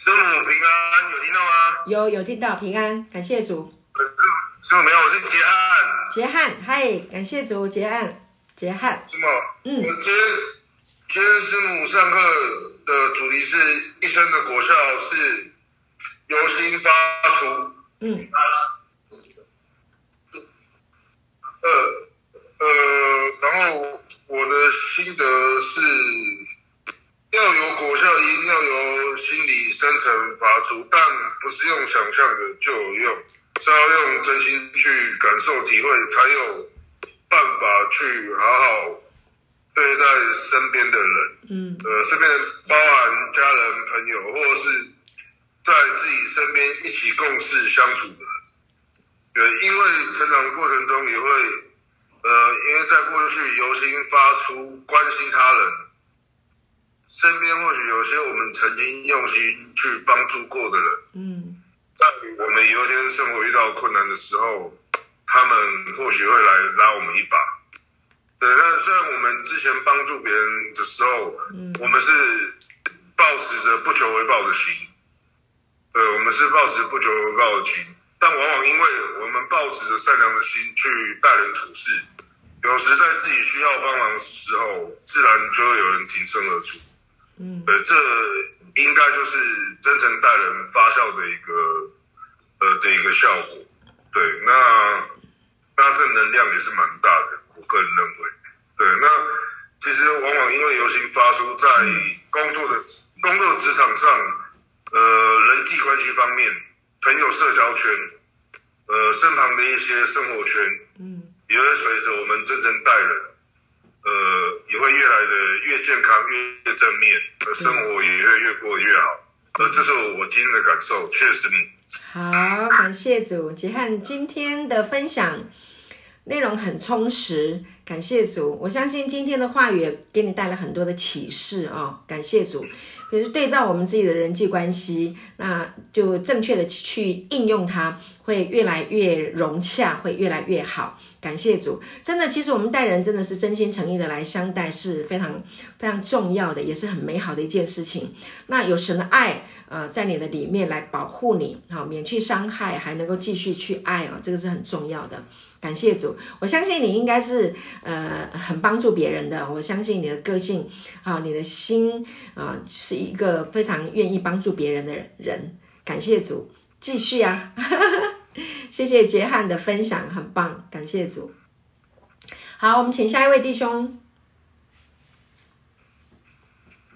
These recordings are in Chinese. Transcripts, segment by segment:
师母平安，有听到吗？有有听到，平安，感谢主。师母没有，我是杰汉。杰汉，嗨，感谢主，杰汉，杰汉。师母，嗯，今天今天师母上课的主题是一生的果效是由心发出。嗯。呃呃，然后我的心得是。要有果效，一定要由心理深层发出，但不是用想象的就有用，是要用真心去感受、体会，才有办法去好好对待身边的人。嗯，呃，身边包含家人、朋友，或者是在自己身边一起共事相处的人。对，因为成长的过程中也会，呃，因为在过去由心发出关心他人。身边或许有些我们曾经用心去帮助过的人，嗯，在我们有一天生活遇到困难的时候，他们或许会来拉我们一把。对，那虽然我们之前帮助别人的时候，嗯，我们是抱持着不求回报的心，对，我们是抱持不求回报的心，但往往因为我们抱持着善良的心去待人处事，有时在自己需要帮忙的时候，自然就会有人挺身而出。嗯，呃，这应该就是真诚待人发酵的一个呃的一个效果。对，那那正能量也是蛮大的，我个人认为。对，那其实往往因为游行发出，在工作的工作职场上，呃，人际关系方面，朋友社交圈，呃，身旁的一些生活圈，嗯，也会随着我们真诚待人。呃，也会越来的越健康，越正面，呃，生活也会越过越好。呃，这是我今天的感受，确实。好，感谢主，杰汉今天的分享内容很充实，感谢主。我相信今天的话语也给你带来很多的启示啊、哦，感谢主。可是对照我们自己的人际关系，那就正确的去应用它，会越来越融洽，会越来越好。感谢主，真的，其实我们待人真的是真心诚意的来相待，是非常非常重要的，也是很美好的一件事情。那有神的爱，呃，在你的里面来保护你，好，免去伤害，还能够继续去爱啊，这个是很重要的。感谢主，我相信你应该是呃很帮助别人的，我相信你的个性啊，你的心啊，是一个非常愿意帮助别人的人。感谢主，继续啊。谢谢杰汉的分享，很棒，感谢主。好，我们请下一位弟兄。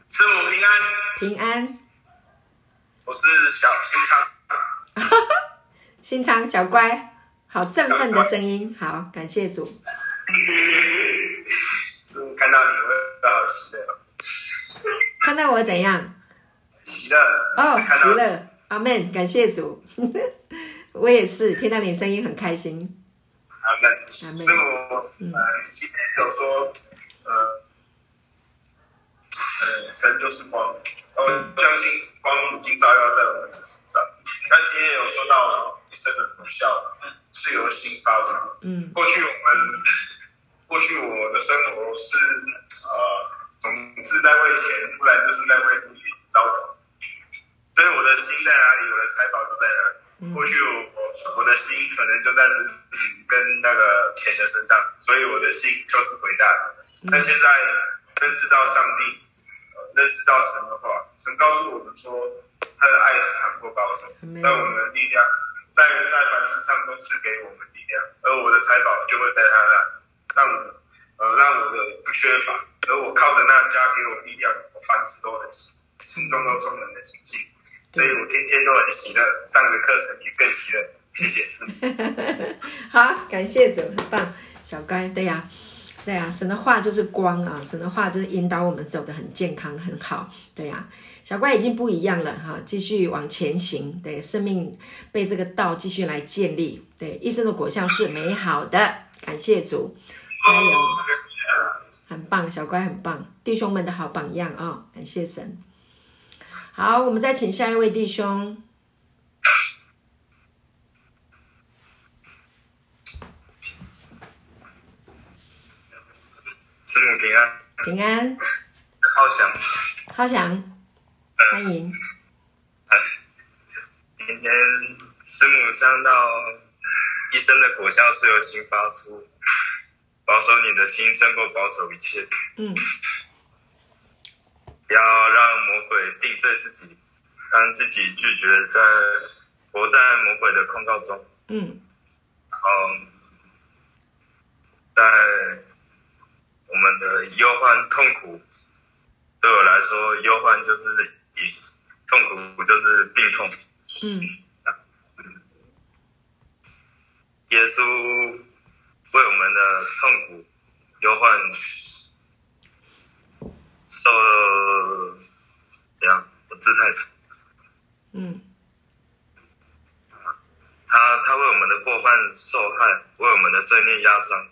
师母平安，平安。我是小新昌，新昌小乖，好振奋的声音，好，感谢主。看到你会好喜乐，看到我怎样？喜乐哦，喜乐，阿门，感谢主。我也是听到你声音很开心。阿门，师母，嗯，今天有说，呃，呃，神就是光，我相信光已经照耀在我们的身上。他今天有说到一生的果效是由心发出。嗯，过去我们，过去我的生活是，呃，总是在为钱，不然就是在为自己着急。所以我的心在哪里，我的财宝就在哪里。过去我我的心可能就在跟那个钱的身上，所以我的心就是回家。但现在认识到上帝，认识到神的话，神告诉我们说，他的爱是长过高手，在我们的力量，在在凡事上都赐给我们力量，而我的财宝就会在他那，让我呃让我的不缺乏，而我靠着那加给我力量，我凡事都能行，心中都充满了信心。所以我天天都很喜乐，上个课程也更喜乐。谢谢，好，感谢主，很棒，小乖，对呀，对呀，神的话就是光啊，神的话就是引导我们走得很健康，很好，对呀，小乖已经不一样了哈，继续往前行，对，生命被这个道继续来建立，对，一生的果效是美好的，感谢主，加油，很棒，小乖很棒，弟兄们的好榜样啊、哦，感谢神。好，我们再请下一位弟兄。师母平安。平安。浩翔。浩翔，欢迎。今天师母上到一生的果效是由心发出，保守你的心胜过保守一切。嗯。不要让魔鬼定罪自己，让自己拒绝在活在魔鬼的控告中。嗯。嗯，在我们的忧患痛苦，对我来说，忧患就是以痛苦就是病痛。嗯。耶稣为我们的痛苦、忧患受了，怎样？我字太长。嗯。他他为我们的过犯受害，为我们的罪孽压伤，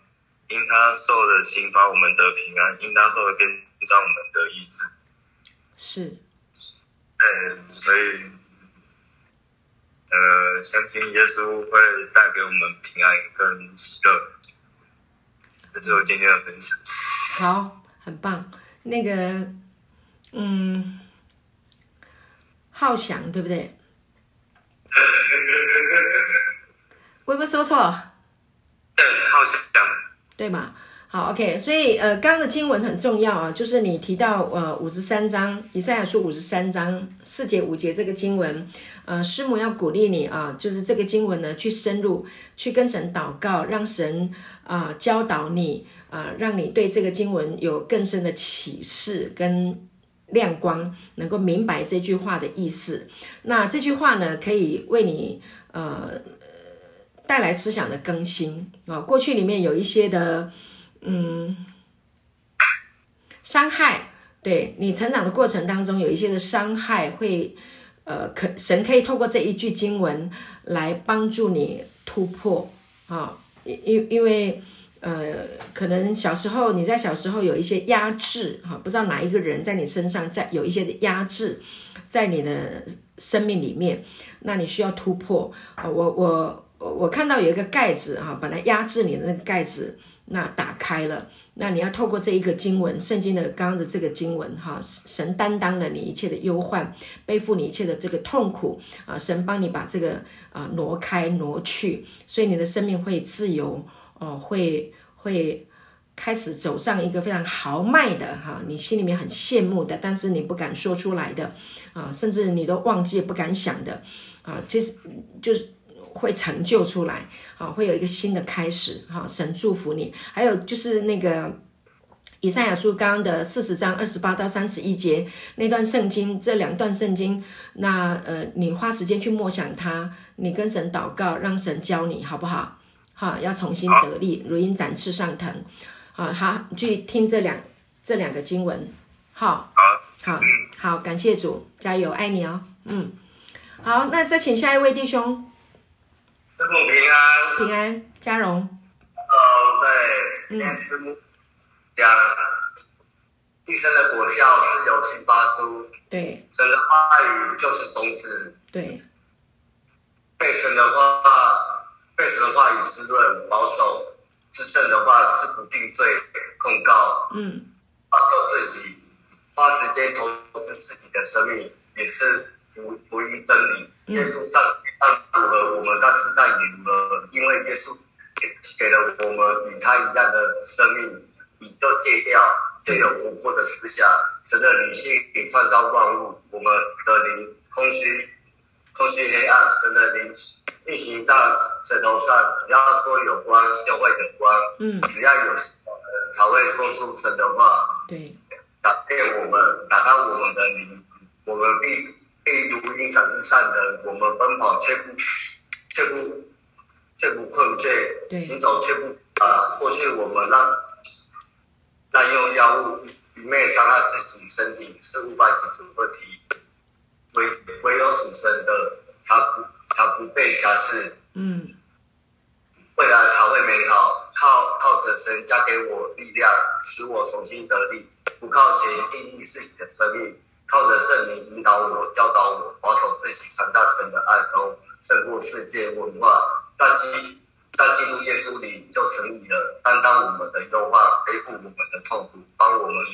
因他受的刑罚，我们得平安；因他受的鞭伤，我们得医治。是。对，所以，呃，相信耶稣会带给我们平安跟喜乐。这是我今天的分享。好，很棒。那个，嗯，浩翔，对不对？我有没有说错？对，浩翔，对吧？好，OK。所以，呃，刚刚的经文很重要啊，就是你提到呃五十三章，以赛亚书五十三章四节五节这个经文，呃，师母要鼓励你啊，就是这个经文呢，去深入去跟神祷告，让神啊、教导你啊、让你对这个经文有更深的启示跟亮光，能够明白这句话的意思。那这句话呢，可以为你呃。带来思想的更新啊，过去里面有一些的嗯伤害，对你成长的过程当中有一些的伤害会，呃，可神可以透过这一句经文来帮助你突破啊，因因因为呃，可能小时候你在小时候有一些压制哈，不知道哪一个人在你身上在有一些的压制在你的生命里面，那你需要突破啊，我我。我看到有一个盖子哈，本来压制你的那个盖子，那打开了，那你要透过这一个经文，圣经的刚刚的这个经文哈，神担当了你一切的忧患，背负你一切的这个痛苦啊，神帮你把这个啊挪开挪去，所以你的生命会自由哦，会会开始走上一个非常豪迈的哈，你心里面很羡慕的，但是你不敢说出来的啊，甚至你都忘记不敢想的啊，其实就是。会成就出来，啊，会有一个新的开始，哈，神祝福你。还有就是那个以赛亚书刚刚的四十章二十八到三十一节那段圣经，这两段圣经，那呃，你花时间去默想它，你跟神祷告，让神教你，好不好？哈，要重新得力，如鹰展翅上腾，啊，好，去听这两这两个经文，好，好，好，感谢主，加油，爱你哦，嗯，好，那再请下一位弟兄。师母平安，平安，嘉荣。哦，对，今天师母讲一生的果效是由心发出，对，神的话语就是种子，对，被神的话，被神的话语滋润保守，至圣的话是不定罪控告，嗯，保守自己，花时间投资自己的生命，也是服服于真理，耶稣上。但符合我们在世上也如何，因为耶稣给给了我们与他一样的生命，你就戒掉，就有活泼的思想。神的灵性也创造万物，我们的灵空虚，空虚黑暗。神的灵运行在舌头上，只要说有光，就会有光。嗯，只要有才会说出神的话。对，打开我们，打开我们的灵，我们必。必如鹰展翅上腾，我们奔跑却不却不却不困倦，行走却不啊。过去我们滥滥用药物，愚昧伤害自己身体，是无法解决问题。唯唯有死神的，才不才不被辖制。嗯，未来才会美好。靠靠着神加给我力量，使我重新得力。不靠钱定义自己的生命。靠着圣灵引导我、教导我，保守自己，三大神的爱中，胜过世界文化。在基在基督耶稣里就成义了，担当我们的忧患，背负我们的痛苦，帮我们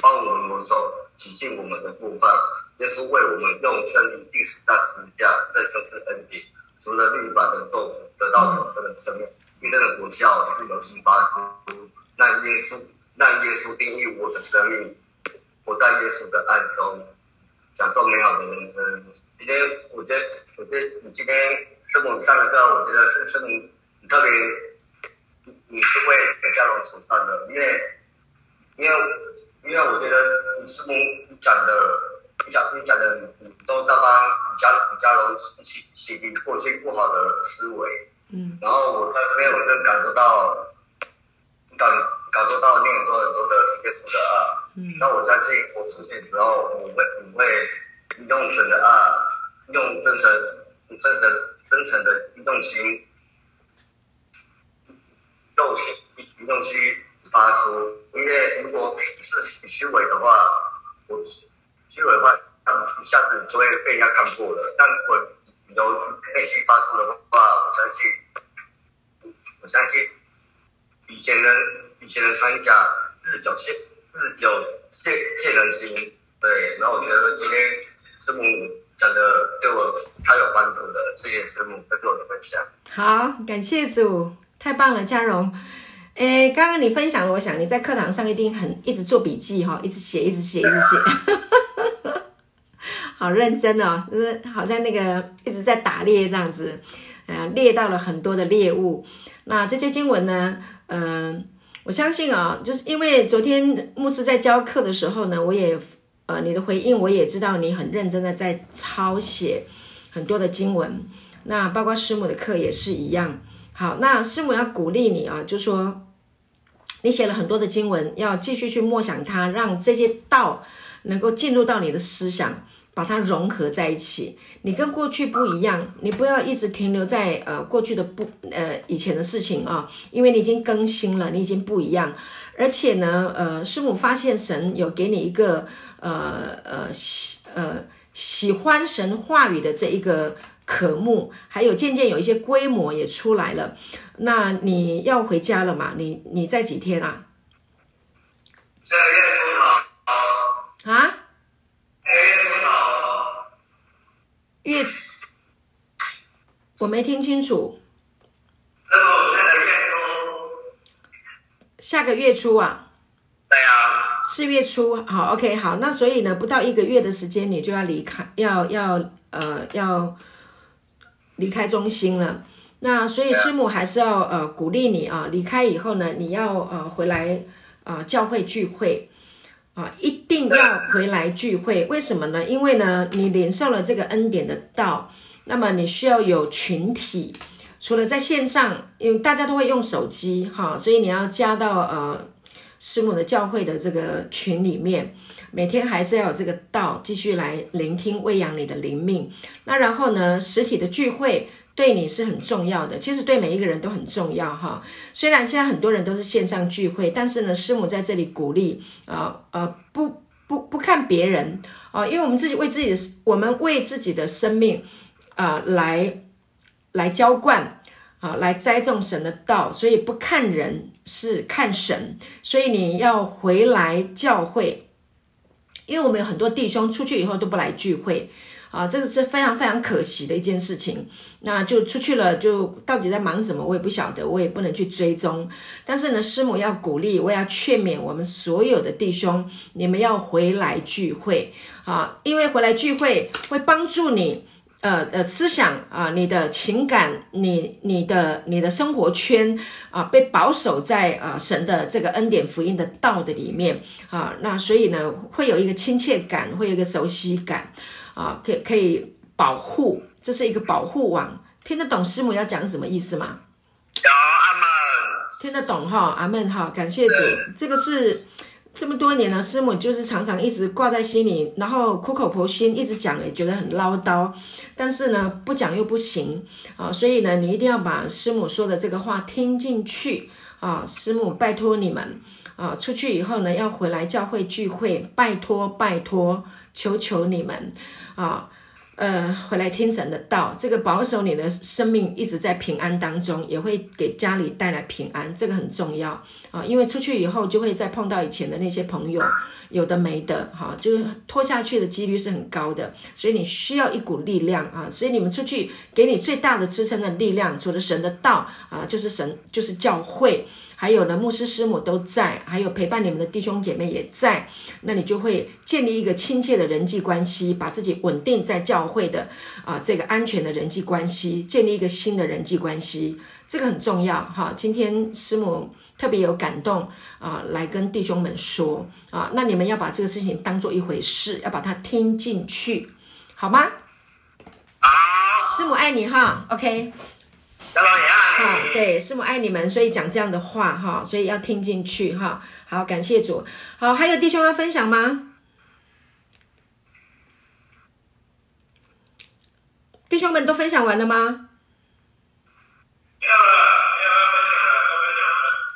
帮我们走洗净我们的过犯。耶稣为我们用生命定死在十字架，这就是恩典。除了律法的咒诅，得到永生的生命。永生的果效是由心发出，让耶稣让耶稣定义我的生命，活在耶稣的爱中，享受美好的人生。今天我觉得，我觉得你今天师母上了之后，我觉得是师母你特别，你是为给家荣所上的，因为因为因为我觉得你师母你讲的。你讲你讲的，你都在帮李家李家荣洗洗涤过去不好的思维，嗯，然后我在这边我就感受到，感感受到你很多很多的耶稣的爱，嗯，那我相信我出现的时候，我会我会用神的爱，用真诚、真诚、真诚的用心，用心用心发出，因为如果是虚伪的话，我。虚伪的话，一下子就会被人家看破了。但如果由内心发出的话，我相信，我相信以前的以前的传讲日久见日久见见人心。对，然后我觉得今天师母讲的对我超有帮助的，谢谢师母，这是我的分享。好，感谢主，太棒了，嘉荣。诶，刚刚你分享，我想你在课堂上一定很一直做笔记哈，一直写，一直写，一直写。好认真哦，就是好像那个一直在打猎这样子，呃，猎到了很多的猎物。那这些经文呢，嗯、我相信啊、就是因为昨天牧师在教课的时候呢，我也呃，你的回应我也知道你很认真的在抄写很多的经文。那包括师母的课也是一样。好，那师母要鼓励你啊，就说你写了很多的经文，要继续去默想它，让这些道能够进入到你的思想。把它融合在一起，你跟过去不一样，你不要一直停留在呃过去的不呃以前的事情啊，因为你已经更新了，你已经不一样，而且呢，呃，师母发现神有给你一个呃呃喜呃喜欢神话语的这一个渴慕，还有渐渐有一些规模也出来了，那你要回家了嘛？你你在几天啊？这个月初啊啊？月，我没听清楚。下个月初啊？对啊。四月初，好，OK，好，那所以呢，不到一个月的时间，你就要离开，要要呃要离开中心了。那所以师母还是要呃鼓励你啊，离开以后呢，你要呃回来啊、呃、教会聚会。啊，一定要回来聚会，为什么呢？因为呢，你领受了这个恩典的道，那么你需要有群体，除了在线上，因为大家都会用手机，哈，所以你要加到呃师母的教会的这个群里面，每天还是要有这个道，继续来聆听喂养你的灵命。那然后呢，实体的聚会。对你是很重要的，其实对每一个人都很重要哈。虽然现在很多人都是线上聚会，但是呢，师母在这里鼓励啊呃不不不看别人啊，因为我们自己为自己的我们为自己的生命啊来来浇灌啊来栽种神的道，所以不看人是看神，所以你要回来教会，因为我们有很多弟兄出去以后都不来聚会。啊，这个是非常非常可惜的一件事情。那就出去了，就到底在忙什么，我也不晓得，我也不能去追踪。但是呢，师母要鼓励，我要劝勉我们所有的弟兄，你们要回来聚会啊，因为回来聚会会帮助你，呃呃，思想啊，你的情感，你你的你的生活圈啊，被保守在啊神的这个恩典福音的道的里面啊，那所以呢，会有一个亲切感，会有一个熟悉感。啊，可以可以保护，这是一个保护网，听得懂师母要讲什么意思吗？有阿门，听得懂哈，阿门哈，感谢主，这个是这么多年了，师母就是常常一直挂在心里，然后苦口婆心一直讲，也觉得很唠叨，但是呢，不讲又不行啊，所以呢，你一定要把师母说的这个话听进去啊，师母拜托你们啊，出去以后呢，要回来教会聚会，拜托拜托，求求你们。啊，呃，回来听神的道，这个保守你的生命一直在平安当中，也会给家里带来平安，这个很重要啊。因为出去以后就会再碰到以前的那些朋友，有的没的，哈，就是拖下去的几率是很高的，所以你需要一股力量啊。所以你们出去给你最大的支撑的力量，除了神的道啊，就是神，就是教会。还有呢，牧师师母都在，还有陪伴你们的弟兄姐妹也在，那你就会建立一个亲切的人际关系，把自己稳定在教会的啊这个安全的人际关系，建立一个新的人际关系，这个很重要哈。今天师母特别有感动啊，来跟弟兄们说啊，那你们要把这个事情当做一回事，要把它听进去，好吗？师母爱你哈，OK。好，对，师母爱你们，所以讲这样的话哈，所以要听进去哈。好，感谢主。好，还有弟兄要分享吗？弟兄们都分享完了吗？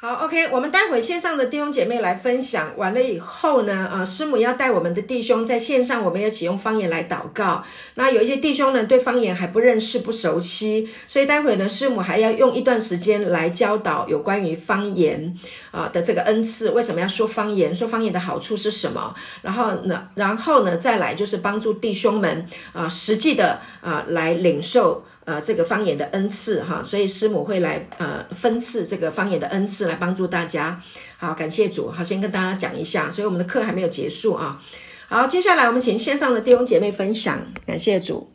好，OK，我们待会线上的弟兄姐妹来分享完了以后呢，啊，师母要带我们的弟兄在线上，我们要启用方言来祷告。那有一些弟兄呢，对方言还不认识、不熟悉，所以待会呢，师母还要用一段时间来教导有关于方言啊的这个恩赐。为什么要说方言？说方言的好处是什么？然后呢，然后呢，再来就是帮助弟兄们啊，实际的啊来领受。呃，这个方言的恩赐哈，所以师母会来呃分赐这个方言的恩赐来帮助大家。好，感谢主。好，先跟大家讲一下，所以我们的课还没有结束啊。好，接下来我们请线上的弟兄姐妹分享。感谢主。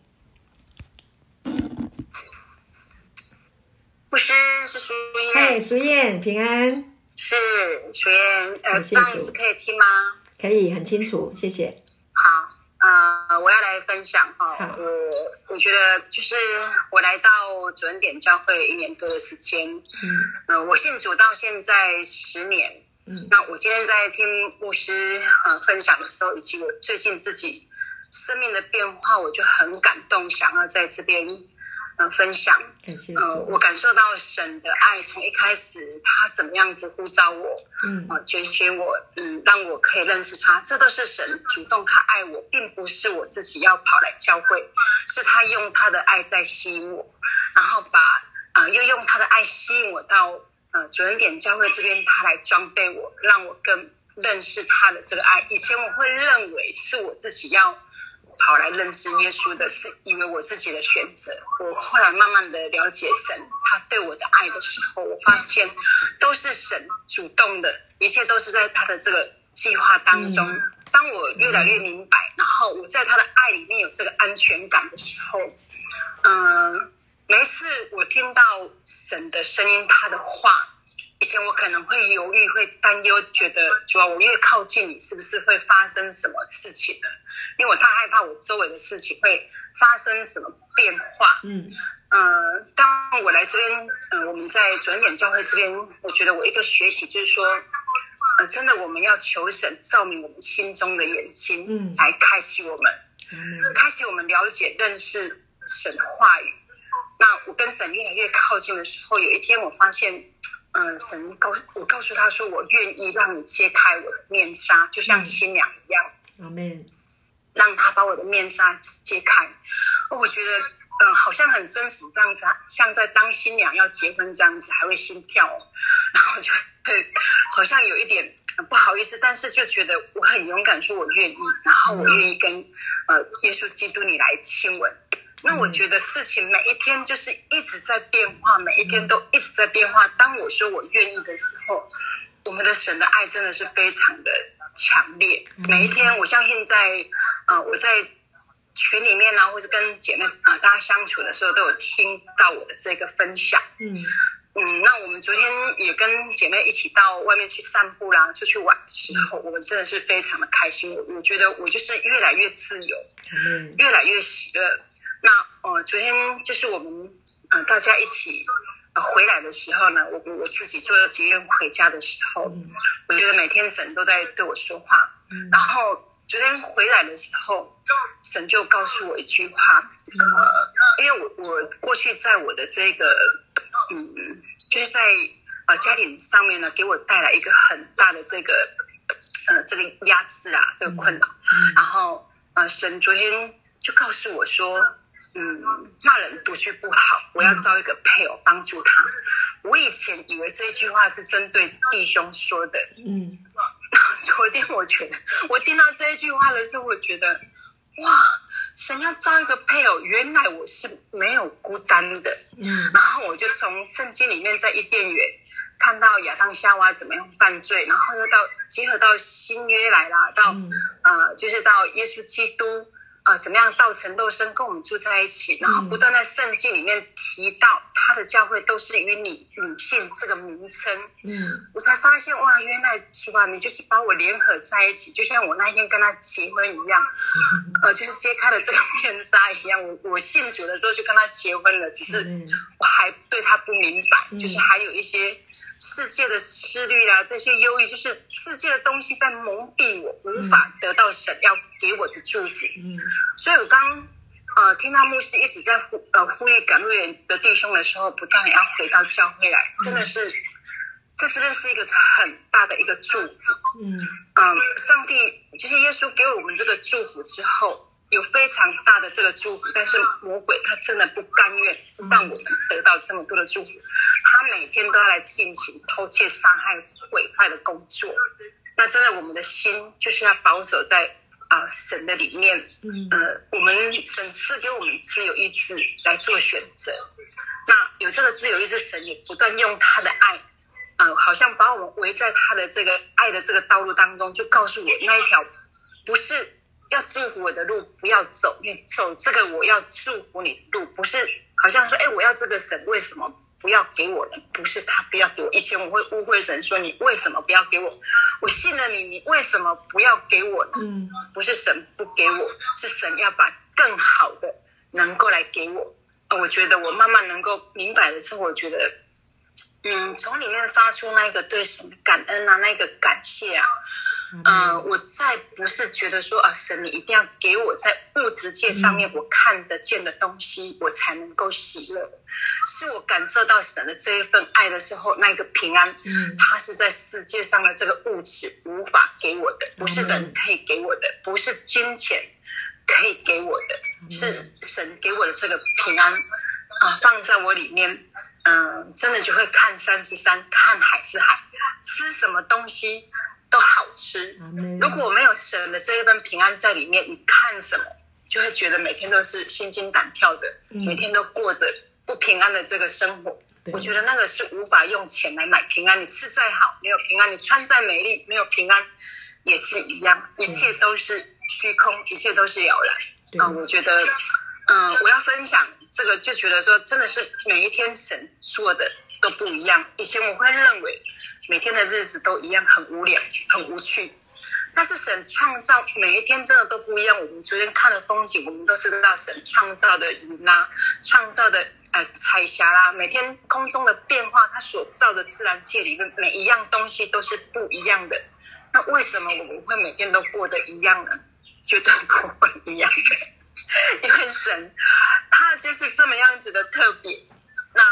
不是，是淑燕。嗨，淑燕，平安。是淑燕。呃，这样子可以听吗？可以，很清楚，谢谢。好。啊、呃，我要来分享哈，我我觉得就是我来到主恩典教会一年多的时间，嗯，呃，我信主到现在十年，嗯，那我今天在听牧师呃分享的时候，以及我最近自己生命的变化，我就很感动，想要在这边。分享，呃，我感受到神的爱，从一开始他怎么样子呼召我，嗯，啊，拣选我，嗯，让我可以认识他，这都是神主动，他爱我，并不是我自己要跑来教会，是他用他的爱在吸引我，然后把啊、呃，又用他的爱吸引我到呃主恩典教会这边，他来装备我，让我更认识他的这个爱。以前我会认为是我自己要。跑来认识耶稣的是因为我自己的选择。我后来慢慢的了解神，他对我的爱的时候，我发现都是神主动的，一切都是在他的这个计划当中。当我越来越明白，然后我在他的爱里面有这个安全感的时候，嗯、呃，每一次我听到神的声音，他的话。以前我可能会犹豫，会担忧，觉得主要我越靠近你，是不是会发生什么事情呢？因为我太害怕我周围的事情会发生什么变化。嗯，呃，当我来这边，呃，我们在转眼教会这边，我觉得我一个学习就是说，呃，真的我们要求神照明我们心中的眼睛，嗯，来开启我们，嗯，开启我们了解认识神的话语。那我跟神越来越靠近的时候，有一天我发现。嗯，神告我告诉他说，我愿意让你揭开我的面纱，就像新娘一样。阿门。让他把我的面纱揭开。我觉得，嗯，好像很真实这样子，像在当新娘要结婚这样子，还会心跳，哦 然后就会好像有一点不好意思，但是就觉得我很勇敢，说我愿意，然后我愿意跟呃耶稣基督你来亲吻。那我觉得事情每一天就是一直在变化，每一天都一直在变化。当我说我愿意的时候，我们的神的爱真的是非常的强烈。每一天，我相信在啊、呃，我在群里面呢、啊，或者跟姐妹啊、呃、大家相处的时候，都有听到我的这个分享。嗯嗯，那我们昨天也跟姐妹一起到外面去散步啦，出去玩的时候，我们真的是非常的开心。我我觉得我就是越来越自由，越来越喜乐。那呃，昨天就是我们呃大家一起呃回来的时候呢，我我自己坐捷运回家的时候，我觉得每天神都在对我说话。然后昨天回来的时候，神就告诉我一句话，呃，因为我我过去在我的这个嗯，就是在呃家庭上面呢，给我带来一个很大的这个呃这个压制啊，这个困扰。然后呃，神昨天。就告诉我说，嗯，骂人独居不好，我要招一个配偶帮助他。我以前以为这句话是针对弟兄说的，嗯，昨天我觉得我听到这一句话的时候，我觉得哇，神要招一个配偶，原来我是没有孤单的，嗯，然后我就从圣经里面在伊甸园。看到亚当夏娃怎么样犯罪，然后又到结合到新约来啦，到、嗯、呃，就是到耶稣基督啊、呃，怎么样道成肉身跟我们住在一起，然后不断在圣经里面提到他的教会都是与你女性这个名称，嗯，我才发现哇，原来主啊，你就是把我联合在一起，就像我那一天跟他结婚一样，嗯、呃，就是揭开了这个面纱一样。我我信主的时候就跟他结婚了，只是我还对他不明白，嗯、就是还有一些。世界的思虑啦，这些忧郁，就是世界的东西在蒙蔽我，无法得到神要给我的祝福。嗯，所以我刚呃听到牧师一直在呼呃呼吁赶路人的弟兄的时候，不断要回到教会来，真的是，这是不是一个很大的一个祝福？嗯嗯，上帝就是耶稣给我们这个祝福之后。有非常大的这个祝福，但是魔鬼他真的不甘愿让我们得到这么多的祝福，他每天都要来进行偷窃、杀害、毁坏的工作。那真的，我们的心就是要保守在啊、呃、神的里面。呃，我们神赐给我们自由意志来做选择。那有这个自由意志，神也不断用他的爱，啊、呃，好像把我们围在他的这个爱的这个道路当中，就告诉我那一条不是。要祝福我的路，不要走。你走这个，我要祝福你路，不是好像说，哎，我要这个神，为什么不要给我呢？不是他不要给我。以前我会误会神，说你为什么不要给我？我信了你，你为什么不要给我呢？嗯，不是神不给我，是神要把更好的能够来给我。我觉得我慢慢能够明白的时候，我觉得，嗯，从里面发出那个对神的感恩啊，那个感谢啊。嗯、呃，我再不是觉得说啊，神你一定要给我在物质界上面我看得见的东西，嗯、我才能够喜乐。是我感受到神的这一份爱的时候，那个平安，嗯，它是在世界上的这个物质无法给我的，不是人可以给我的，不是金钱可以给我的，嗯、是神给我的这个平安啊、呃，放在我里面，嗯、呃，真的就会看山是山，看海是海，吃什么东西。都好吃。如果我没有神的这一份平安在里面，你看什么就会觉得每天都是心惊胆跳的，每天都过着不平安的这个生活。我觉得那个是无法用钱来买平安。你吃再好没有平安，你穿再美丽没有平安也是一样，一切都是虚空，一切都是摇篮。啊，我觉得，嗯，我要分享这个，就觉得说真的是每一天神说的都不一样。以前我会认为。每天的日子都一样，很无聊，很无趣。但是神创造每一天真的都不一样。我们昨天看的风景，我们都知道神创造的云啊，创造的呃彩霞啦，每天空中的变化，它所造的自然界里面每一样东西都是不一样的。那为什么我们会每天都过得一样呢？绝对不会一样，因为神他就是这么样子的特别。那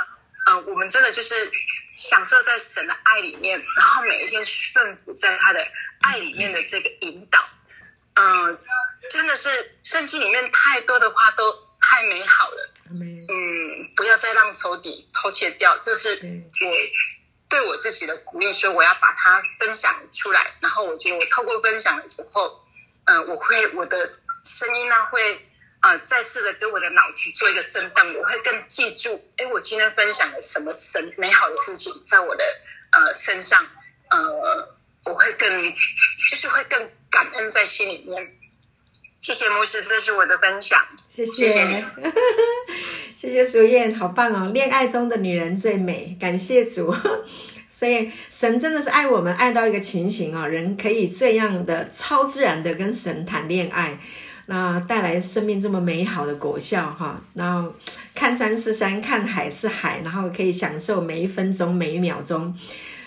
嗯、呃，我们真的就是。享受在神的爱里面，然后每一天顺服在他的爱里面的这个引导，嗯、呃，真的是圣经里面太多的话都太美好了，嗯，不要再让仇敌偷窃掉，这是我对我自己的鼓励，所以我要把它分享出来，然后我觉得我透过分享的时候，嗯、呃，我会我的声音呢会。啊、呃，再次的给我的脑子做一个震荡，我会更记住，哎，我今天分享了什么神美好的事情在我的呃身上，呃，我会更就是会更感恩在心里面。谢谢牧师，这是我的分享。谢谢，谢谢，谢谢淑燕，好棒哦！恋爱中的女人最美，感谢主。所以神真的是爱我们，爱到一个情形哦，人可以这样的超自然的跟神谈恋爱。那带来生命这么美好的果效哈，然后看山是山，看海是海，然后可以享受每一分钟每一秒钟，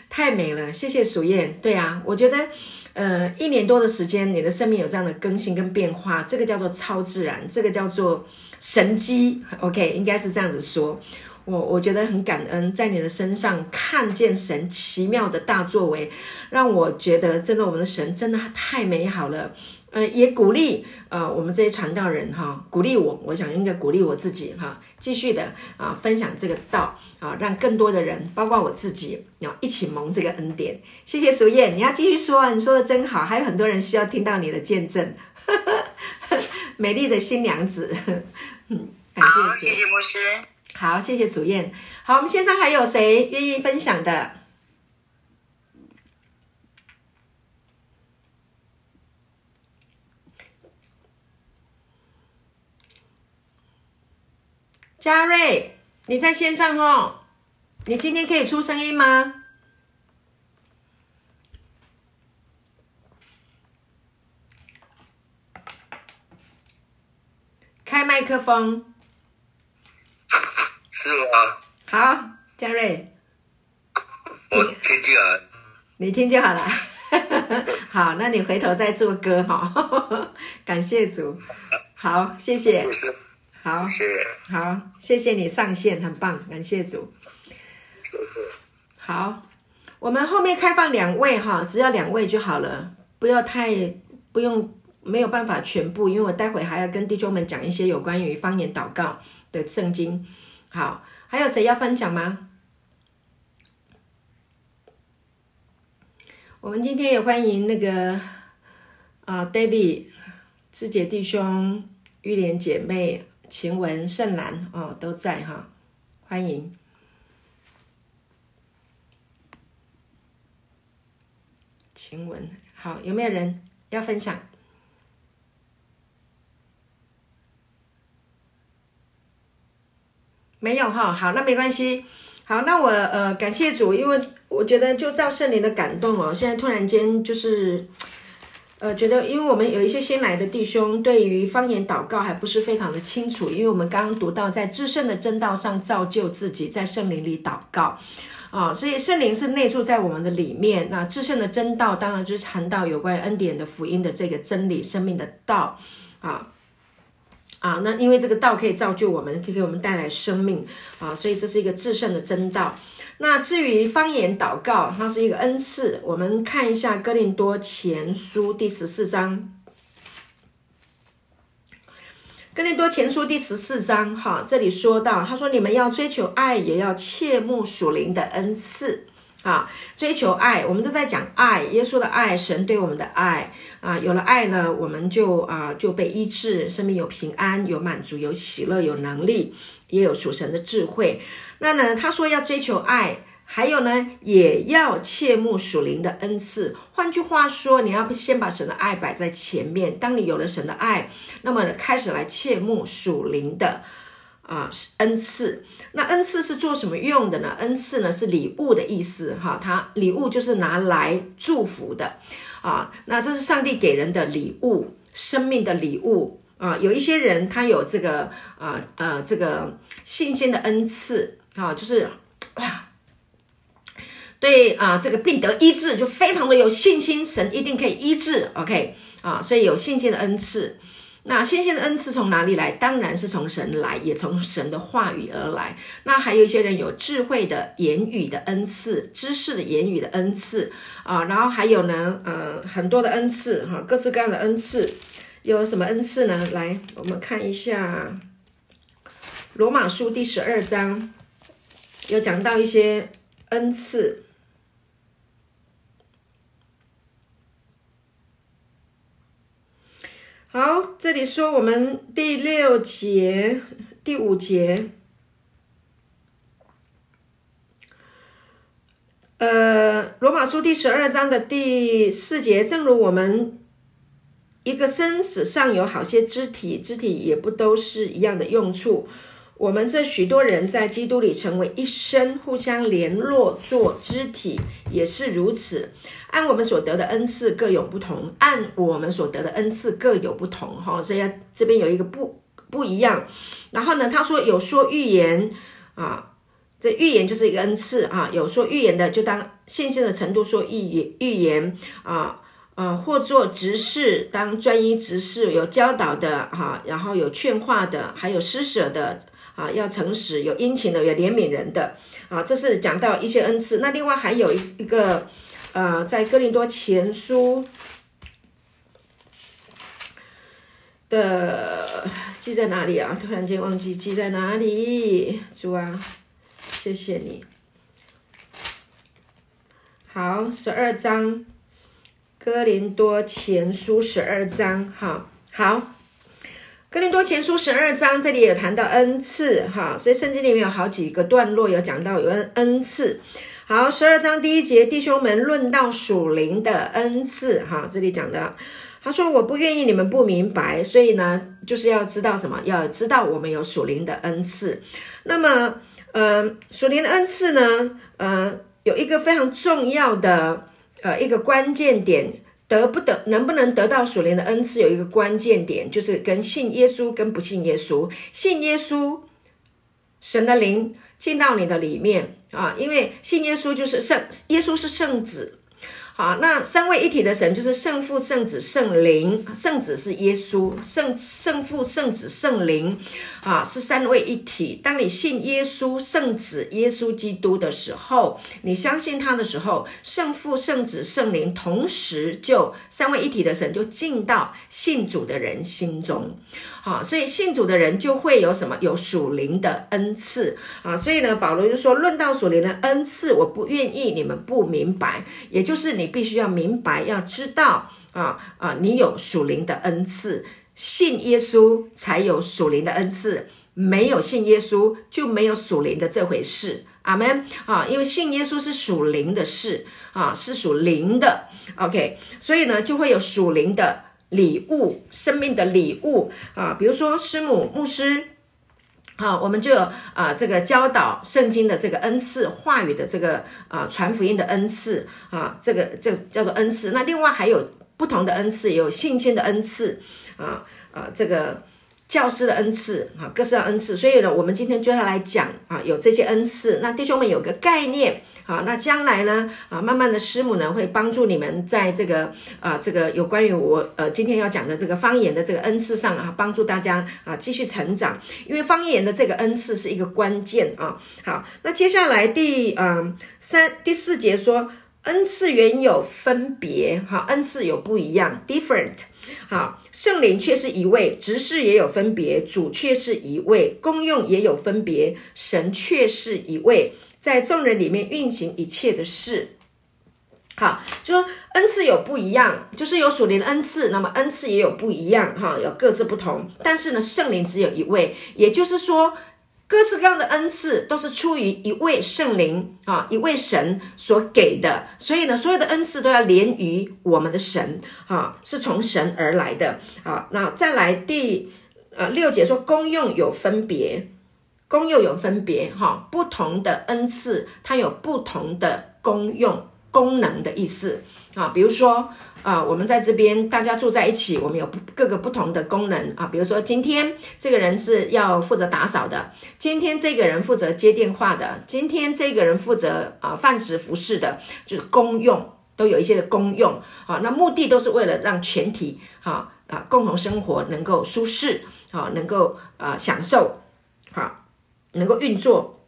太美了。谢谢鼠燕。对啊，我觉得，呃，一年多的时间，你的生命有这样的更新跟变化，这个叫做超自然，这个叫做神迹。OK，应该是这样子说。我我觉得很感恩，在你的身上看见神奇妙的大作为，让我觉得真的我们的神真的太美好了。呃，也鼓励呃我们这些传道人哈，鼓励我，我想应该鼓励我自己哈，继续的啊分享这个道啊，让更多的人，包括我自己，要一起蒙这个恩典。谢谢淑燕，你要继续说，你说的真好，还有很多人需要听到你的见证。美丽的新娘子，嗯，感谢好，谢谢牧师。好，谢谢主燕。好，我们线上还有谁愿意分享的？嘉瑞，你在线上哦？你今天可以出声音吗？开麦克风。是吗？好，嘉瑞，我听见了。你听就好了。好，那你回头再做歌哈。感谢主。好，谢谢。好，谢谢，好，谢谢你上线，很棒，感谢主。好，我们后面开放两位哈，只要两位就好了，不要太不用，没有办法全部，因为我待会还要跟弟兄们讲一些有关于方言祷告的圣经。好，还有谁要分享吗？我们今天也欢迎那个啊，David 志杰弟兄、玉莲姐妹。晴雯、圣兰哦，都在哈，欢迎。晴雯，好，有没有人要分享？没有哈，好，那没关系。好，那我呃，感谢主，因为我觉得就照圣灵的感动哦，现在突然间就是。呃，觉得因为我们有一些新来的弟兄，对于方言祷告还不是非常的清楚，因为我们刚刚读到在至圣的真道上造就自己，在圣灵里祷告，啊，所以圣灵是内住在我们的里面。那至圣的真道当然就是谈到有关于恩典的福音的这个真理，生命的道，啊啊，那因为这个道可以造就我们，可以给我们带来生命，啊，所以这是一个至圣的真道。那至于方言祷告，它是一个恩赐。我们看一下《哥林多前书》第十四章，《哥林多前书》第十四章，哈，这里说到，他说：“你们要追求爱，也要切慕属灵的恩赐啊！追求爱，我们都在讲爱，耶稣的爱，神对我们的爱啊。有了爱呢，我们就啊就被医治，生命有平安，有满足，有喜乐，有能力，也有属神的智慧。”那呢？他说要追求爱，还有呢，也要切慕属灵的恩赐。换句话说，你要先把神的爱摆在前面。当你有了神的爱，那么开始来切慕属灵的啊、恩赐。那恩赐是做什么用的呢？恩赐呢是礼物的意思哈，它礼物就是拿来祝福的啊。那这是上帝给人的礼物，生命的礼物啊。有一些人他有这个啊呃这个信心的恩赐。啊，就是哇，对啊，这个病得医治就非常的有信心，神一定可以医治。OK 啊，所以有信心的恩赐。那信心的恩赐从哪里来？当然是从神来，也从神的话语而来。那还有一些人有智慧的言语的恩赐，知识的言语的恩赐啊。然后还有呢，呃，很多的恩赐哈，各式各样的恩赐。有什么恩赐呢？来，我们看一下罗马书第十二章。有讲到一些恩赐，好，这里说我们第六节、第五节，呃，罗马书第十二章的第四节，正如我们一个身子上有好些肢体，肢体也不都是一样的用处。我们这许多人在基督里成为一身，互相联络做肢体，也是如此。按我们所得的恩赐各有不同，按我们所得的恩赐各有不同。哈，所以这边有一个不不一样。然后呢，他说有说预言啊，这预言就是一个恩赐啊。有说预言的，就当信心的程度说预言预言啊啊，或做执事当专一执事，有教导的哈，然后有劝化的，还有施舍的。啊，要诚实，有殷勤的，有怜悯人的，啊，这是讲到一些恩赐。那另外还有一一个，呃，在哥林多前书的记在哪里啊？突然间忘记记在哪里，主啊，谢谢你。好，十二章，哥林多前书十二章，好，好，哥林多前书十二章这里有谈到恩赐，哈，所以圣经里面有好几个段落有讲到有恩恩赐。好，十二章第一节，弟兄们论到属灵的恩赐，哈，这里讲的，他说我不愿意你们不明白，所以呢，就是要知道什么？要知道我们有属灵的恩赐。那么，嗯、呃，属灵的恩赐呢，呃。有一个非常重要的呃一个关键点，得不得能不能得到属灵的恩赐，有一个关键点，就是跟信耶稣跟不信耶稣。信耶稣，神的灵进到你的里面啊，因为信耶稣就是圣，耶稣是圣子。好，那三位一体的神就是圣父、圣子、圣灵。圣子是耶稣，圣圣父、圣子、圣灵，啊，是三位一体。当你信耶稣、圣子、耶稣基督的时候，你相信他的时候，圣父、圣子、圣灵同时就三位一体的神就进到信主的人心中。好，所以信主的人就会有什么？有属灵的恩赐啊！所以呢，保罗就说：“论到属灵的恩赐，我不愿意你们不明白，也就是你必须要明白，要知道啊啊，你有属灵的恩赐，信耶稣才有属灵的恩赐，没有信耶稣就没有属灵的这回事。阿门啊！因为信耶稣是属灵的事啊，是属灵的。OK，所以呢，就会有属灵的。”礼物，生命的礼物啊，比如说师母、牧师，啊，我们就有啊这个教导圣经的这个恩赐，话语的这个啊传福音的恩赐啊，这个这、叫做恩赐。那另外还有不同的恩赐，有信心的恩赐啊啊，这个教师的恩赐啊，各式的恩赐。所以呢，我们今天就要来讲啊，有这些恩赐。那弟兄们有个概念。好，那将来呢？啊，慢慢的师母呢会帮助你们在这个啊，这个有关于我呃今天要讲的这个方言的这个恩赐上啊，帮助大家啊继续成长。因为方言的这个恩赐是一个关键啊。好，那接下来第嗯三第四节说，恩赐原有分别，哈，恩赐有不一样，different。好，圣灵却是一位，职事也有分别，主却是一位，功用也有分别，神却是一位。在众人里面运行一切的事，好，就说恩赐有不一样，就是有属灵的恩赐，那么恩赐也有不一样，哈，有各自不同。但是呢，圣灵只有一位，也就是说，各式各样的恩赐都是出于一位圣灵啊，一位神所给的。所以呢，所有的恩赐都要连于我们的神，啊，是从神而来的。啊，那再来第呃六节说，功用有分别。功用有分别，哈，不同的恩赐它有不同的功用、功能的意思啊。比如说啊，我们在这边大家住在一起，我们有各个不同的功能啊。比如说今天这个人是要负责打扫的，今天这个人负责接电话的，今天这个人负责啊饭食服侍的，就是公用都有一些的公用啊。那目的都是为了让全体啊啊共同生活能够舒适啊，能够啊享受好。能够运作，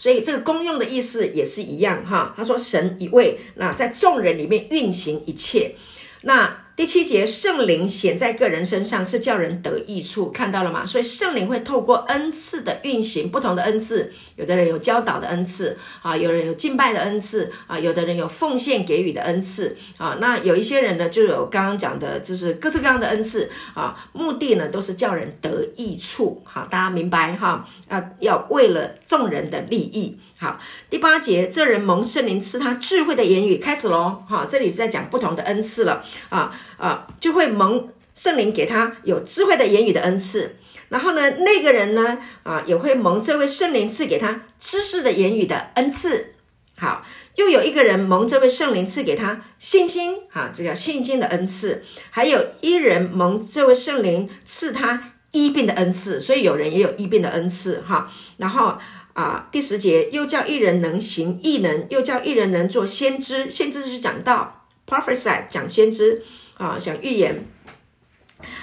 所以这个功用的意思也是一样哈。他说神一位，那在众人里面运行一切，那。第七节，圣灵显在个人身上是叫人得益处，看到了吗？所以圣灵会透过恩赐的运行，不同的恩赐，有的人有教导的恩赐啊，有人有敬拜的恩赐啊，有的人有奉献给予的恩赐啊。那有一些人呢，就有刚刚讲的，就是各式各样的恩赐啊，目的呢都是叫人得益处。好，大家明白哈？啊，要为了众人的利益。好，第八节，这人蒙圣灵赐他智慧的言语，开始喽。哈，这里在讲不同的恩赐了啊啊，就会蒙圣灵给他有智慧的言语的恩赐。然后呢，那个人呢啊，也会蒙这位圣灵赐给他知识的言语的恩赐。好，又有一个人蒙这位圣灵赐给他信心，哈，这叫信心的恩赐。还有一人蒙这位圣灵赐他医病的恩赐，所以有人也有医病的恩赐，哈。然后。啊，第十节又叫一人能行异能，又叫一人能做先知。先知是讲道，prophesy 讲先知啊，讲预言。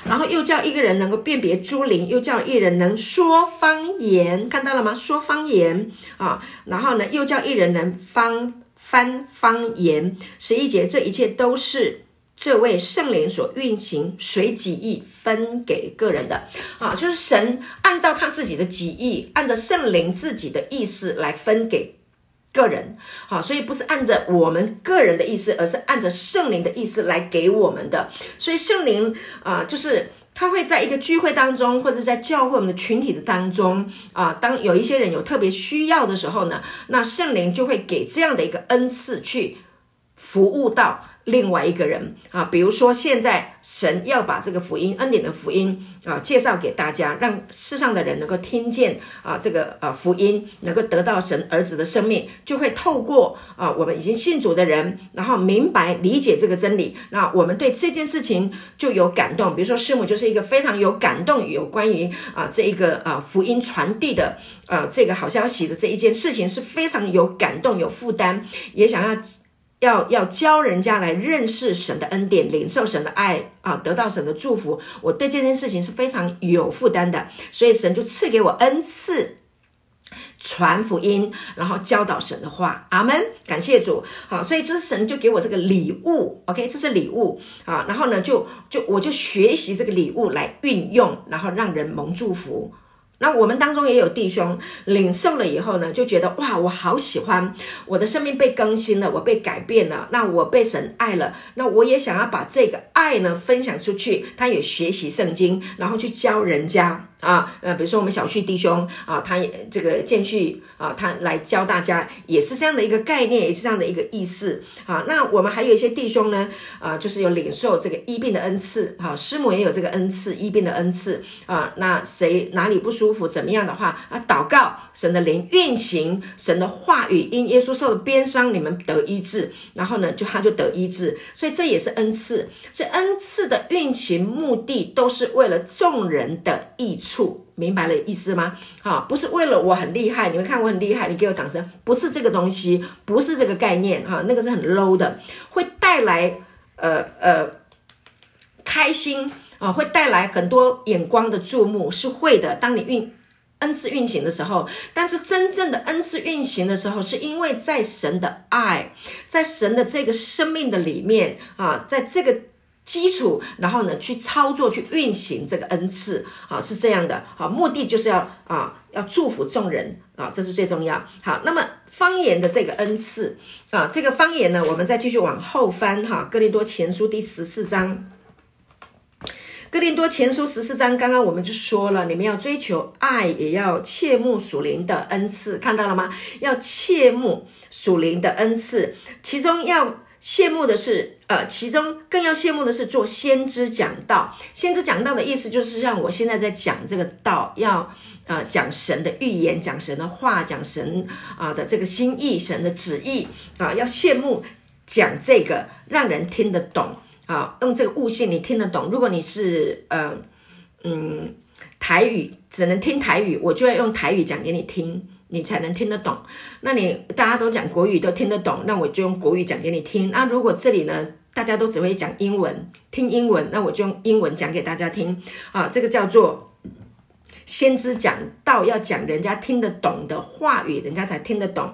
然后又叫一个人能够辨别诸灵，又叫一人能说方言，看到了吗？说方言啊。然后呢，又叫一人能方翻方言。十一节这一切都是这位圣灵所运行随己意分给个人的啊，就是神按照他自己的己意，按照圣灵自己的意思来分给个人。好，所以不是按照我们个人的意思，而是按照圣灵的意思来给我们的。所以圣灵啊，就是他会在一个聚会当中，或者在教会我们的群体的当中啊，当有一些人有特别需要的时候呢，那圣灵就会给这样的一个恩赐去服务到。另外一个人啊，比如说现在神要把这个福音恩典的福音啊介绍给大家，让世上的人能够听见啊这个啊福音，能够得到神儿子的生命，就会透过啊我们已经信主的人，然后明白理解这个真理，那我们对这件事情就有感动。比如说师母就是一个非常有感动，有关于啊这一个啊福音传递的啊这个好消息的这一件事情是非常有感动、有负担，也想要。要要教人家来认识神的恩典，领受神的爱啊，得到神的祝福。我对这件事情是非常有负担的，所以神就赐给我恩赐，传福音，然后教导神的话。阿门，感谢主。好，所以这是神就给我这个礼物，OK，这是礼物啊。然后呢，就就我就学习这个礼物来运用，然后让人蒙祝福。那我们当中也有弟兄领受了以后呢，就觉得哇，我好喜欢，我的生命被更新了，我被改变了，那我被神爱了，那我也想要把这个爱呢分享出去。他也学习圣经，然后去教人家。啊，呃，比如说我们小旭弟兄啊，他也这个建旭啊，他来教大家，也是这样的一个概念，也是这样的一个意思啊。那我们还有一些弟兄呢，啊，就是有领受这个医病的恩赐，哈、啊，师母也有这个恩赐，医病的恩赐啊。那谁哪里不舒服，怎么样的话啊，祷告神的灵运行，神的话语，因耶稣受的鞭伤，你们得医治，然后呢，就他就得医治，所以这也是恩赐。这恩赐的运行目的，都是为了众人的益处。处明白了意思吗？啊，不是为了我很厉害，你们看我很厉害，你给我掌声，不是这个东西，不是这个概念哈，那个是很 low 的，会带来呃呃开心啊，会带来很多眼光的注目，是会的。当你运恩赐运行的时候，但是真正的恩赐运行的时候，是因为在神的爱，在神的这个生命的里面啊，在这个。基础，然后呢，去操作、去运行这个恩赐，啊，是这样的，好，目的就是要啊，要祝福众人。啊，这是最重要。好，那么方言的这个恩赐。啊，这个方言呢，我们再继续往后翻。哈，《哥林多前书》第十四章，《哥林多前书》十四章，刚刚我们就说了，你们要追求爱，也要切慕属灵的恩赐，看到了吗？要切慕属灵的恩赐，其中要。羡慕的是，呃，其中更要羡慕的是做先知讲道。先知讲道的意思就是像我现在在讲这个道，要呃讲神的预言，讲神的话，讲神啊、的这个心意，神的旨意啊、要羡慕讲这个，让人听得懂啊、用这个悟性你听得懂。如果你是呃嗯台语，只能听台语，我就要用台语讲给你听。你才能听得懂。那你大家都讲国语都听得懂，那我就用国语讲给你听。那如果这里呢，大家都只会讲英文，听英文，那我就用英文讲给大家听。啊，这个叫做先知讲道，要讲人家听得懂的话语，人家才听得懂。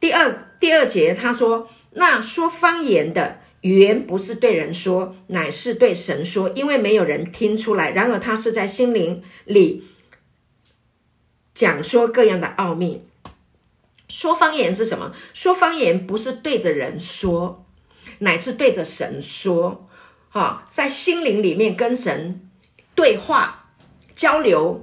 第二第二节他说，那说方言的语言不是对人说，乃是对神说，因为没有人听出来。然而他是在心灵里。讲说各样的奥秘，说方言是什么？说方言不是对着人说，乃是对着神说。哈，在心灵里面跟神对话交流。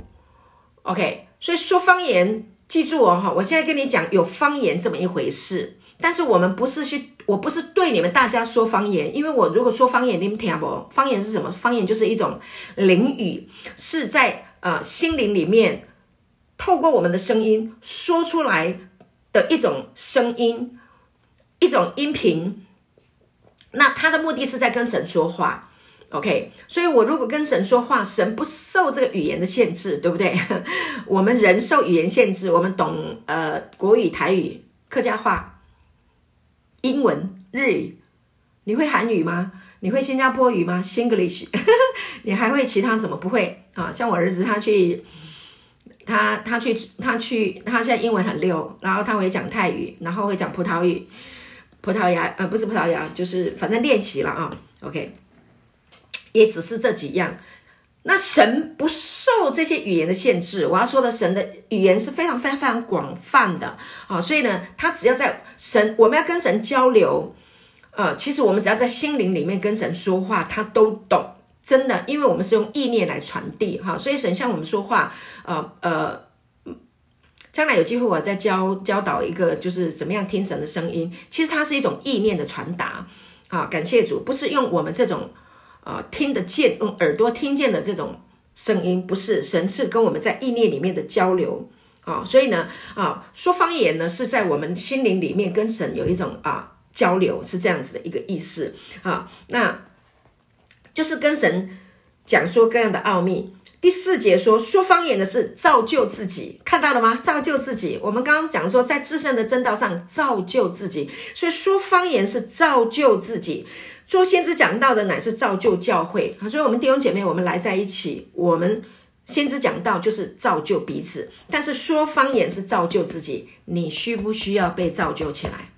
OK，所以说方言，记住哦，哈，我现在跟你讲有方言这么一回事，但是我们不是去，我不是对你们大家说方言，因为我如果说方言，你们听不？方言是什么？方言就是一种灵语，是在呃心灵里面。透过我们的声音说出来的一种声音，一种音频，那他的目的是在跟神说话，OK？所以我如果跟神说话，神不受这个语言的限制，对不对？我们人受语言限制，我们懂呃国语、台语、客家话、英文、日语，你会韩语吗？你会新加坡语吗？Singlish？你还会其他什么？不会啊？像我儿子他去。他他去他去他现在英文很溜，然后他会讲泰语，然后会讲葡萄语，葡萄牙呃不是葡萄牙，就是反正练习了啊。OK，也只是这几样。那神不受这些语言的限制，我要说的，神的语言是非常非常非常广泛的啊，所以呢，他只要在神，我们要跟神交流，呃，其实我们只要在心灵里面跟神说话，他都懂，真的，因为我们是用意念来传递哈，所以神向我们说话，呃呃，将来有机会我再教教导一个，就是怎么样听神的声音，其实它是一种意念的传达啊，感谢主，不是用我们这种。啊，听得见，用耳朵听见的这种声音，不是神是跟我们在意念里面的交流啊，所以呢，啊，说方言呢是在我们心灵里面跟神有一种啊交流，是这样子的一个意思啊，那就是跟神讲说各样的奥秘。第四节说，说方言的是造就自己，看到了吗？造就自己。我们刚刚讲说，在至圣的真道上造就自己，所以说方言是造就自己。做先知讲道的乃是造就教会，所以我们弟兄姐妹，我们来在一起，我们先知讲道就是造就彼此，但是说方言是造就自己。你需不需要被造就起来？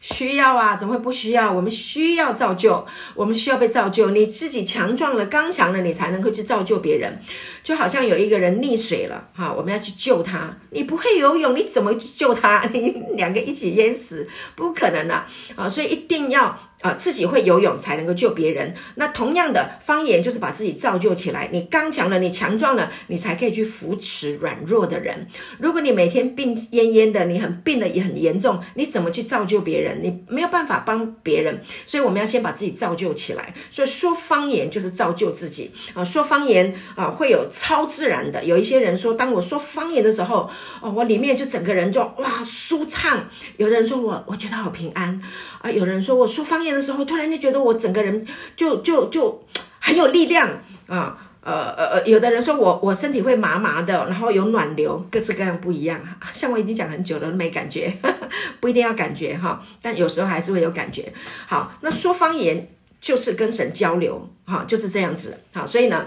需要啊，怎么会不需要？我们需要造就，我们需要被造就。你自己强壮了、刚强了，你才能够去造就别人。就好像有一个人溺水了，哈，我们要去救他。你不会游泳，你怎么去救他？你两个一起淹死，不可能的啊，所以一定要。啊，自己会游泳才能够救别人。那同样的方言就是把自己造就起来。你刚强了，你强壮了，你才可以去扶持软弱的人。如果你每天病恹恹的，你很病的也很严重，你怎么去造就别人？你没有办法帮别人。所以我们要先把自己造就起来。所以说方言就是造就自己啊。说方言啊，会有超自然的。有一些人说，当我说方言的时候，哦，我里面就整个人就哇舒畅。有的人说我我觉得好平安啊。有人说我说方言的时候，突然就觉得我整个人就就就很有力量啊，呃呃呃，有的人说我我身体会麻麻的，然后有暖流，各式各样不一样。像我已经讲很久了，没感觉，呵呵，不一定要感觉哈，但有时候还是会有感觉。好，那说方言就是跟神交流，哈，就是这样子。好，所以呢，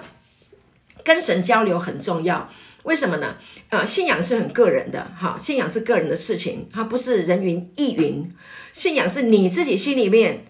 跟神交流很重要。为什么呢？呃，信仰是很个人的，哈，信仰是个人的事情，它不是人云亦云。信仰是你自己心里面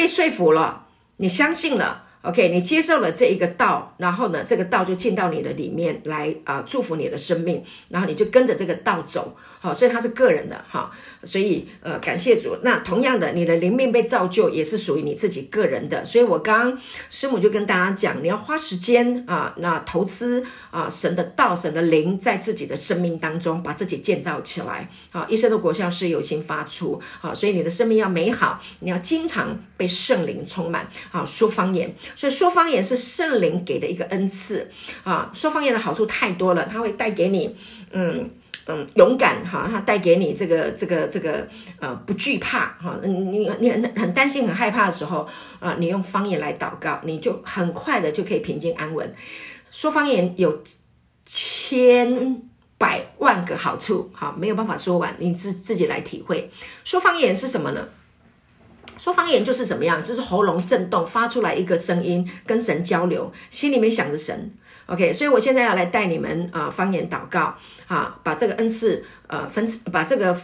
被说服了，你相信了，OK，你接受了这一个道，然后呢，这个道就进到你的里面来啊、呃，祝福你的生命，然后你就跟着这个道走。好，所以它是个人的哈，所以呃，感谢主。那同样的，你的灵命被造就也是属于你自己个人的。所以我刚刚师母就跟大家讲，你要花时间啊，那投资啊，神的道、神的灵在自己的生命当中，把自己建造起来。好，一生的果效是由心发出。好，所以你的生命要美好，你要经常被圣灵充满。好，说方言，所以说方言是圣灵给的一个恩赐啊。说方言的好处太多了，它会带给你嗯。嗯，勇敢哈，它带给你这个这个这个呃不惧怕哈，你你很很担心很害怕的时候啊，你用方言来祷告，你就很快的就可以平静安稳。说方言有千百万个好处，好，没有办法说完，你自自己来体会。说方言是什么呢？说方言就是怎么样，就是喉咙震动发出来一个声音，跟神交流，心里面想着神。OK，所以我现在要来带你们啊、方言祷告啊，把这个恩赐呃分赐，把这个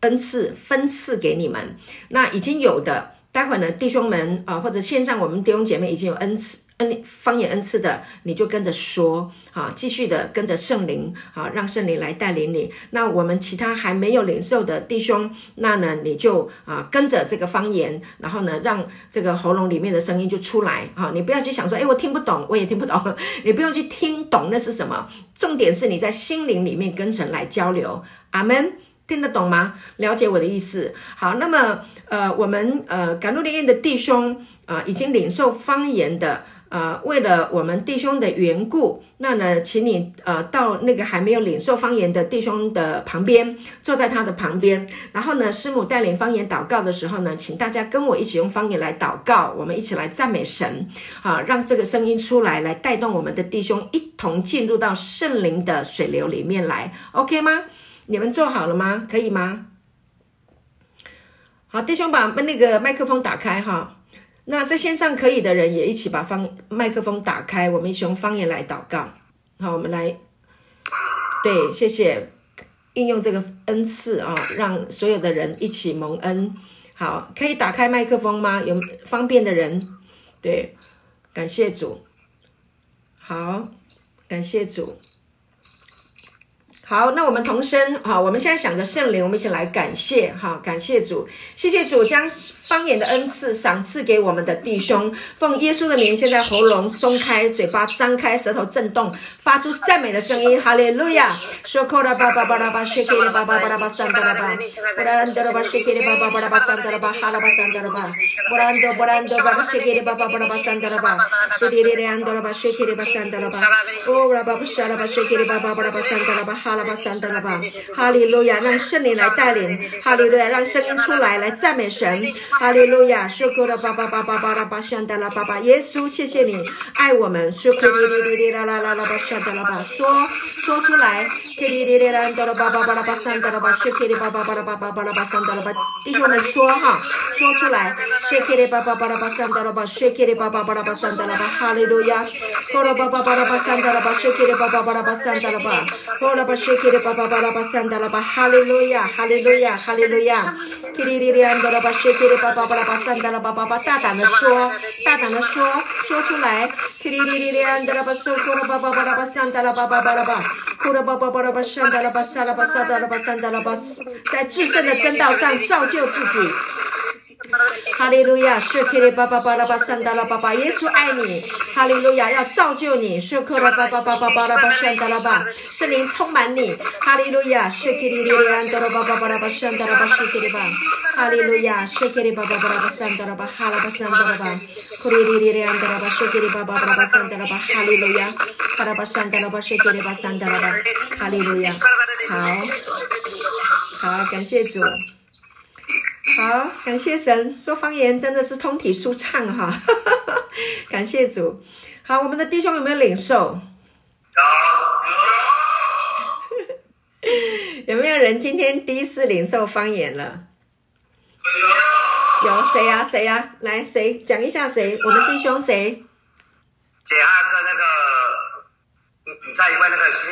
恩赐分赐给你们。那已经有的，待会呢，弟兄们啊、或者线上我们弟兄姐妹已经有恩赐。恩方言恩赐的，你就跟着说啊，继续的跟着圣灵啊，让圣灵来带领你。那我们其他还没有领受的弟兄，那呢你就啊跟着这个方言，然后呢让这个喉咙里面的声音就出来啊。你不要去想说，哎，我听不懂，我也听不懂。你不用去听懂那是什么，重点是你在心灵里面跟神来交流。阿门，听得懂吗？了解我的意思。好，那么呃，我们呃赶路灵验的弟兄啊，已经领受方言的。呃，为了我们弟兄的缘故，那呢，请你呃到那个还没有领受方言的弟兄的旁边，坐在他的旁边。然后呢，师母带领方言祷告的时候呢，请大家跟我一起用方言来祷告，我们一起来赞美神，啊，让这个声音出来，来带动我们的弟兄一同进入到圣灵的水流里面来，OK 吗？你们做好了吗？可以吗？好，弟兄把那个麦克风打开哈。那在线上可以的人也一起把方麦克风打开，我们一起用方言来祷告。好，我们来，对，谢谢，应用这个恩赐啊，让所有的人一起蒙恩。好，可以打开麦克风吗？有方便的人对，感谢主。好，感谢主。好，那我们同声，好，我们现在想着圣灵，我们一起来感谢，好，感谢主，谢谢主将方言的恩赐赏赐给我们的弟兄，奉耶稣的名，现在喉咙松开，嘴巴张开，舌头震动，发出赞美的声音，哈利路亚，哈拉巴三德拉巴，布兰德布兰德巴，谢克了巴巴巴拉巴，三德拉巴，布里里里安德拉巴，谢克了巴三德拉巴，哦拉巴布沙拉巴，谢克了巴巴巴拉巴，三德拉巴，哈。巴三德拉巴，哈利路亚，让圣灵来带领，哈利路亚，让声音出来，来赞美神，哈利路亚，说够了巴巴巴巴巴拉巴，宣德拉巴巴，耶稣，谢谢你爱我们，说克里里里里啦啦啦啦巴，宣德拉巴，说说出来，克里里里啦德拉巴巴巴拉巴，三德拉巴，说克里巴巴巴拉巴巴巴拉巴，三德拉巴，弟兄们说哈，说出来，说克里巴巴巴拉巴，三德拉巴，说克里巴巴巴拉巴，三德拉巴，哈利路亚，说了巴巴巴拉巴，三德拉巴，说克里巴巴巴拉巴，三德拉巴，说了巴。谢克里巴巴巴拉巴三德拉巴，哈利路亚，哈利路亚，哈利路亚。克里里里安德拉巴，谢克里巴巴巴拉巴三德拉巴巴巴，大胆的说，大胆的说，说出来。克里里里安德拉巴，说说了巴巴巴拉巴三德拉巴巴巴拉巴，哭了巴巴巴拉巴三德拉巴沙拉巴沙德拉巴三德拉巴，在至圣的真道上造就自己。哈利路亚，谢克里巴巴巴拉巴三德拉巴巴，耶稣爱你。哈利路亚，要造就你。谢克里巴巴巴巴巴拉巴三德拉巴，圣灵充满你。哈利路亚，谢克里里里安德拉巴巴巴拉巴三德拉巴谢克里巴。哈利路亚，谢克里巴巴巴拉巴三德拉巴哈拉巴三德拉巴。克里里里里安德拉巴谢克里巴巴巴拉巴三德拉巴哈利路亚，巴拉巴三德拉巴谢克里巴三德拉巴哈利路亚。好，好，感谢主。好，感谢神，说方言真的是通体舒畅哈，感谢主。好，我们的弟兄有没有领受？有，有没有人今天第一次领受方言了？有有谁呀？谁呀？来，谁讲一下谁？我们弟兄谁？姐二个那个，你在一位那个西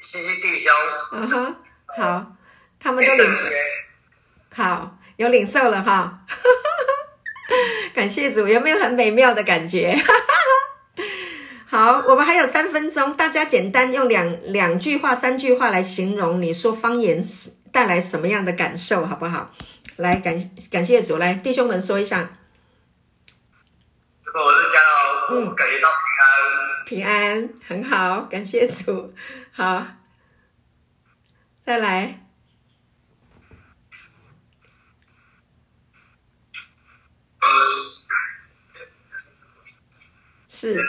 西西弟兄。嗯哼，好，他们都领受。好。有领受了哈，感谢主，有没有很美妙的感觉？好，我们还有三分钟，大家简单用两两句话、三句话来形容你说方言带来什么样的感受，好不好？来，感感谢主，来弟兄们说一下。这个我是讲到，嗯，感觉到平安，平安很好，感谢主，好，再来。是，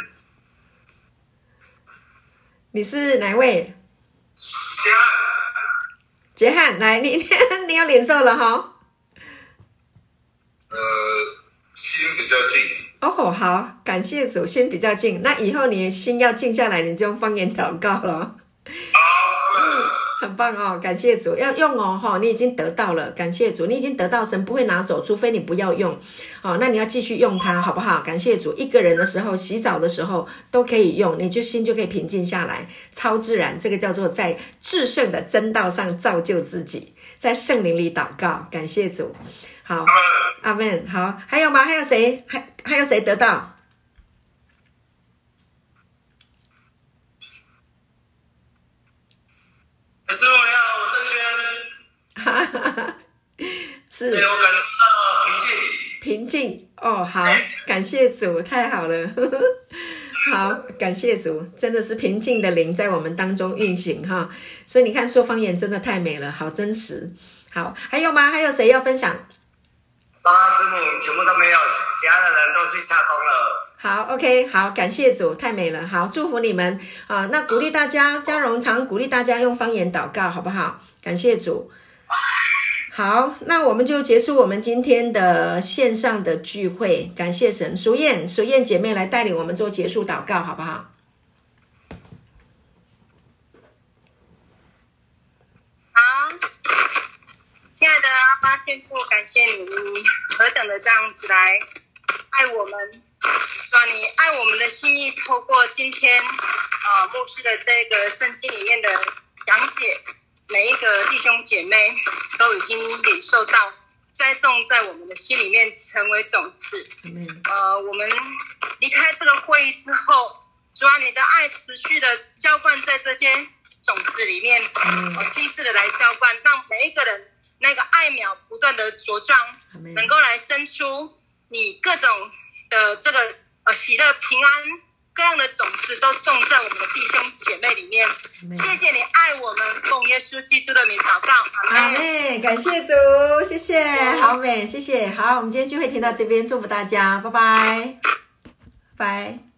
你是哪位？杰汉，来，你 你你有领受了哈？呃，心比较静。哦，好，感谢主，心比较静。那以后你心要静下来，你就用方言祷告了。很棒哦，感谢主，要用哦，哈，你已经得到了，感谢主，你已经得到，神不会拿走，除非你不要用，好，那你要继续用它，好不好？感谢主，一个人的时候，洗澡的时候都可以用，你就心就可以平静下来，超自然，这个叫做在至圣的真道上造就自己，在圣灵里祷告，感谢主，好，阿门，好，还有吗？还有谁？还还有谁得到？师傅你好，我郑轩。哈哈哈，是。对，我感觉到平静。平静哦，好，感谢主，太好了。好，感谢主，真的是平静的灵在我们当中运行哈。所以你看，说方言真的太美了，好真实。好，还有吗？还有谁要分享？八师傅全部都没有，其他的人都去下工了。好，OK，好，感谢主，太美了，好，祝福你们啊！那鼓励大家，嘉荣常鼓励大家用方言祷告，好不好？感谢主。好，那我们就结束我们今天的线上的聚会，感谢神。淑燕，淑燕姐妹来带领我们做结束祷告，好不好？好，亲爱的阿爸天父，感谢，你何等的这样子来爱我们。说你爱我们的心意，透过今天啊牧师的这个圣经里面的讲解，每一个弟兄姐妹都已经领受到栽种在我们的心里面，成为种子。呃，我们离开这个会议之后，主啊，你的爱持续的浇灌在这些种子里面，呃，亲自的来浇灌，让每一个人那个爱苗不断的茁壮，能够来生出你各种的这个呃喜乐平安。各样的种子都种在我们的弟兄姐妹里面。谢谢你爱我们，奉耶稣基督的名祷告。好嘞，感谢主，谢谢，好美，谢谢。好，我们今天聚会听到这边，祝福大家，拜拜，拜。